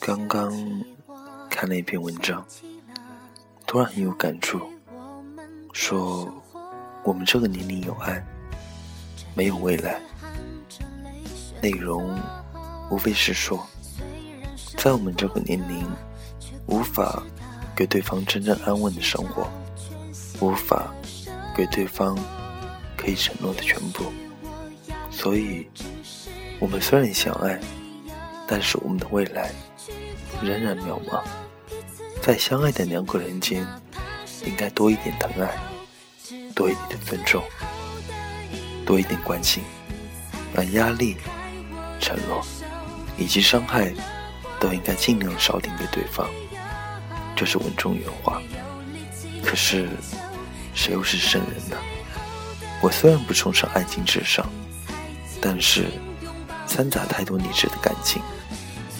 刚刚看了一篇文章，突然很有感触，说我们这个年龄有爱，没有未来。内容无非是说，在我们这个年龄，无法给对方真正安稳的生活，无法给对方可以承诺的全部，所以，我们虽然相爱，但是我们的未来。仍然渺茫，在相爱的两个人间，应该多一点疼爱，多一点尊重，多一点关心，而压力、承诺以及伤害，都应该尽量少点给对方。这是文中原话。可是，谁又是圣人呢？我虽然不崇尚爱情至上，但是掺杂太多理智的感情。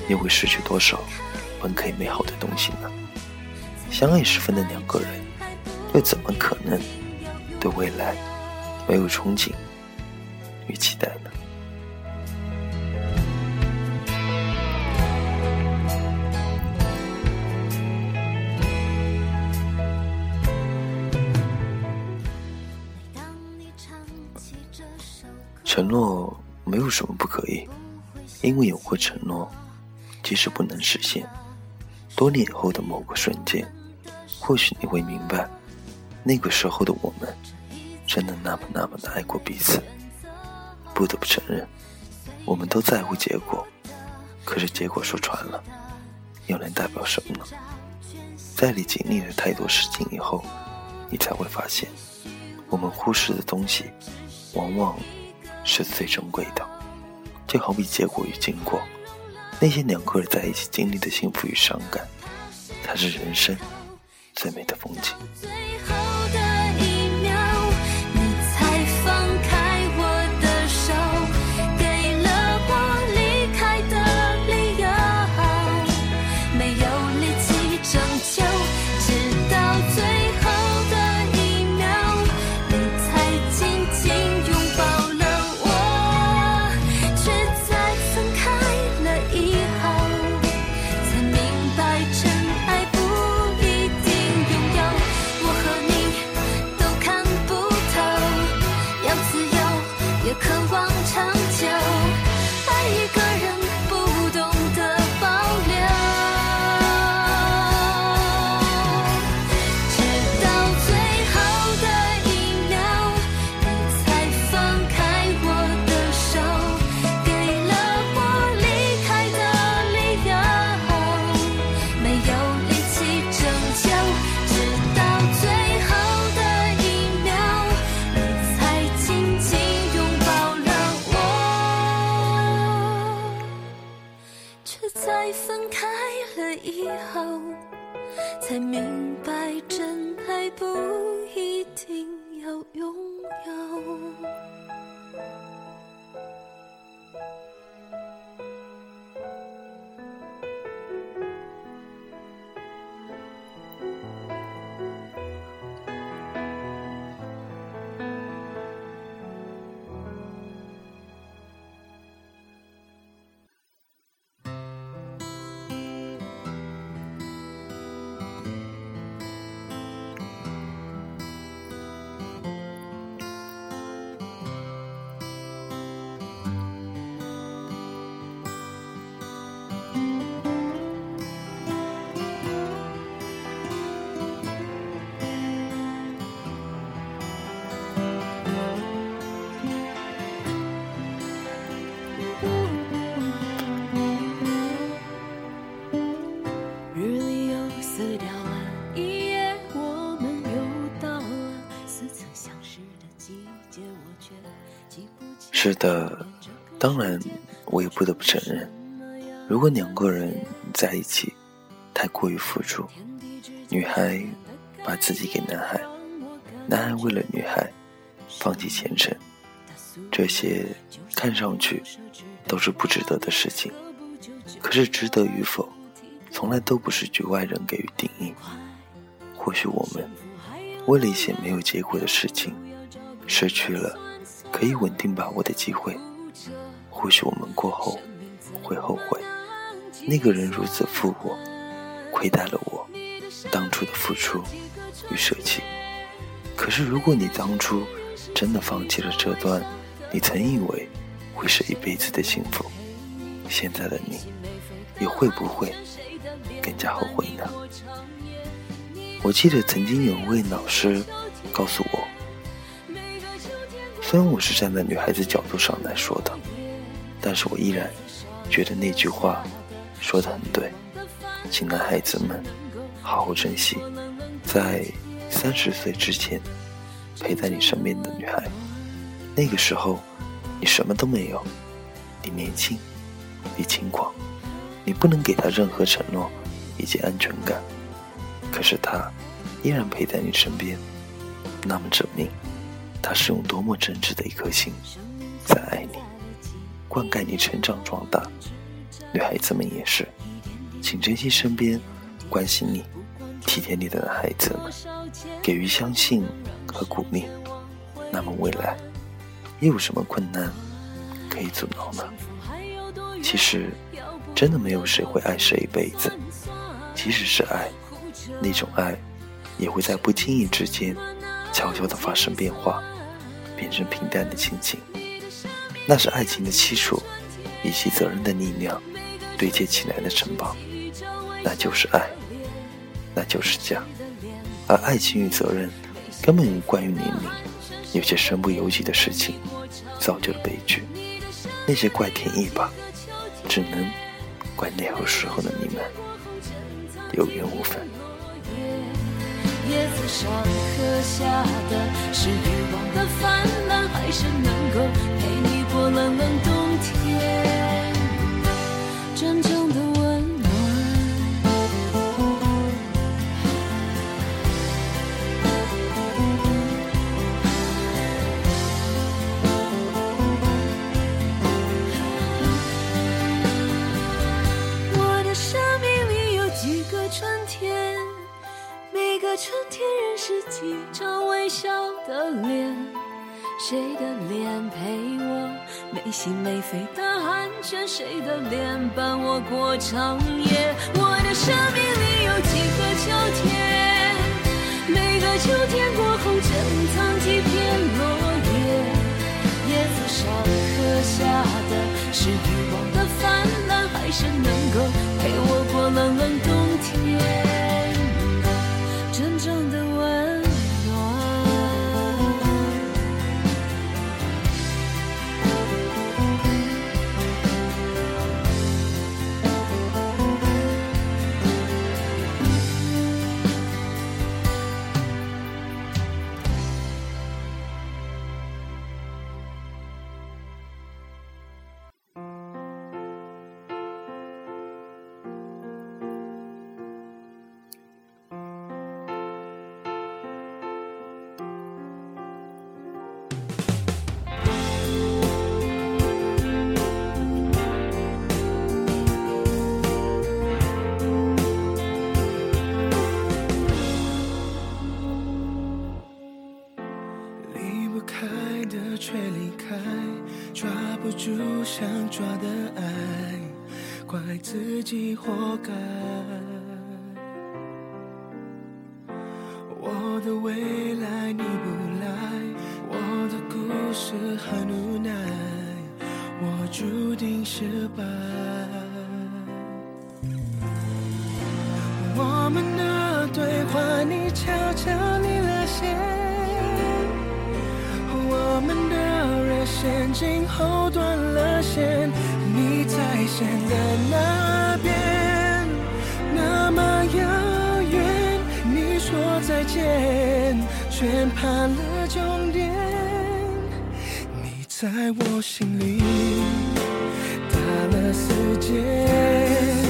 又会失去多少本可以美好的东西呢？相爱时分的两个人，又怎么可能对未来没有憧憬与期待呢？承诺没有什么不可以，因为有过承诺。即使不能实现，多年以后的某个瞬间，或许你会明白，那个时候的我们，真的那么那么的爱过彼此。不得不承认，我们都在乎结果，可是结果说穿了，又能代表什么呢？在你经历了太多事情以后，你才会发现，我们忽视的东西，往往是最珍贵的。就好比结果与经过。那些两个人在一起经历的幸福与伤感，才是人生最美的风景。却在分开了以后，才明白，真爱不一定要永。是的，当然，我也不得不承认，如果两个人在一起太过于付出，女孩把自己给男孩，男孩为了女孩放弃前程，这些看上去都是不值得的事情。可是值得与否，从来都不是局外人给予定义。或许我们为了一些没有结果的事情，失去了可以稳定把握的机会。或许我们过后会后悔，那个人如此负我，亏待了我当初的付出与舍弃。可是如果你当初真的放弃了这段你曾以为会是一辈子的幸福，现在的你又会不会更加后悔呢？我记得曾经有位老师告诉我，虽然我是站在女孩子角度上来说的，但是我依然觉得那句话说的很对，请男孩子们好好珍惜在三十岁之前陪在你身边的女孩。那个时候，你什么都没有，你年轻，你轻狂，你不能给她任何承诺以及安全感。可是她依然陪在你身边，那么证明他是用多么真挚的一颗心在爱你，灌溉你成长壮大。女孩子们也是，请珍惜身边关心你、体贴你的男孩子们，给予相信和鼓励。那么未来又有什么困难可以阻挠呢？其实真的没有谁会爱谁一辈子，即使是爱。那种爱，也会在不经意之间，悄悄地发生变化，变成平淡的亲情。那是爱情的基础，以及责任的力量堆砌起来的城堡。那就是爱，那就是家。而爱情与责任，根本无关于年龄。有些身不由己的事情，造就了悲剧。那些怪天意吧，只能怪那个时候的你们有缘无分。叶子上刻下的是欲望的泛滥，还是能够陪是几张微笑的脸，谁的脸陪我没心没肺的寒暄？谁的脸伴我过长夜？我的生命里有几个秋天，每个秋天过后珍藏几片落叶，叶子上刻下的是欲望的泛滥，还是能够陪我过冷冷冬天？却离开，抓不住想抓的爱，怪自己活该。我的未来你不来，我的故事很无奈，我注定失败。我们的对话，你悄悄离了线，线今后断了线。你在线的那边，那么遥远。你说再见，却怕了终点。你在我心里打了死结。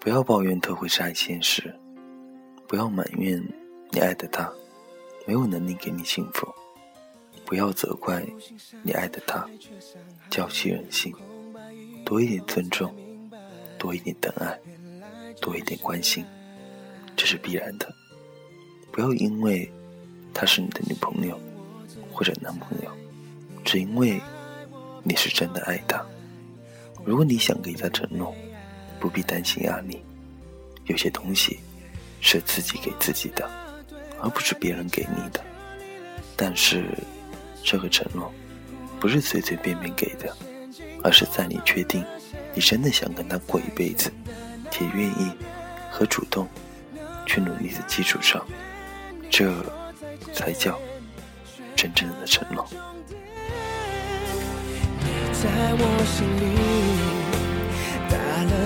不要抱怨他会爱现实，不要埋怨你爱的他没有能力给你幸福，不要责怪你爱的他娇气任性。多一点尊重，多一点疼爱，多一点关心，这是必然的。不要因为她是你的女朋友或者男朋友，只因为你是真的爱他。如果你想给他承诺，不必担心压力。有些东西是自己给自己的，而不是别人给你的。但是这个承诺不是随随便便给的。而是在你确定你真的想跟他过一辈子，且愿意和主动去努力的基础上，这才叫真正的承诺。在我心里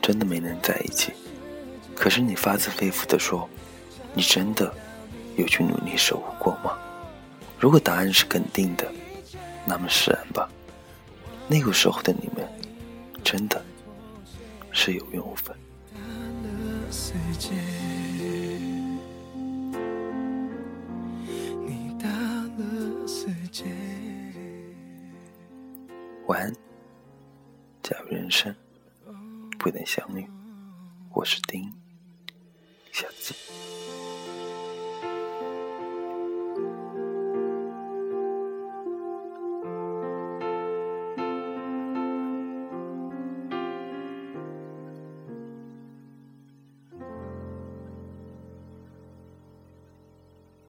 真的没能在一起。可是你发自肺腑的说，你真的有去努力守护过吗？如果答案是肯定的，那么释然吧。那个时候的你们，真的是有缘无分。晚安。假如人生不能相遇，我是丁，下次见。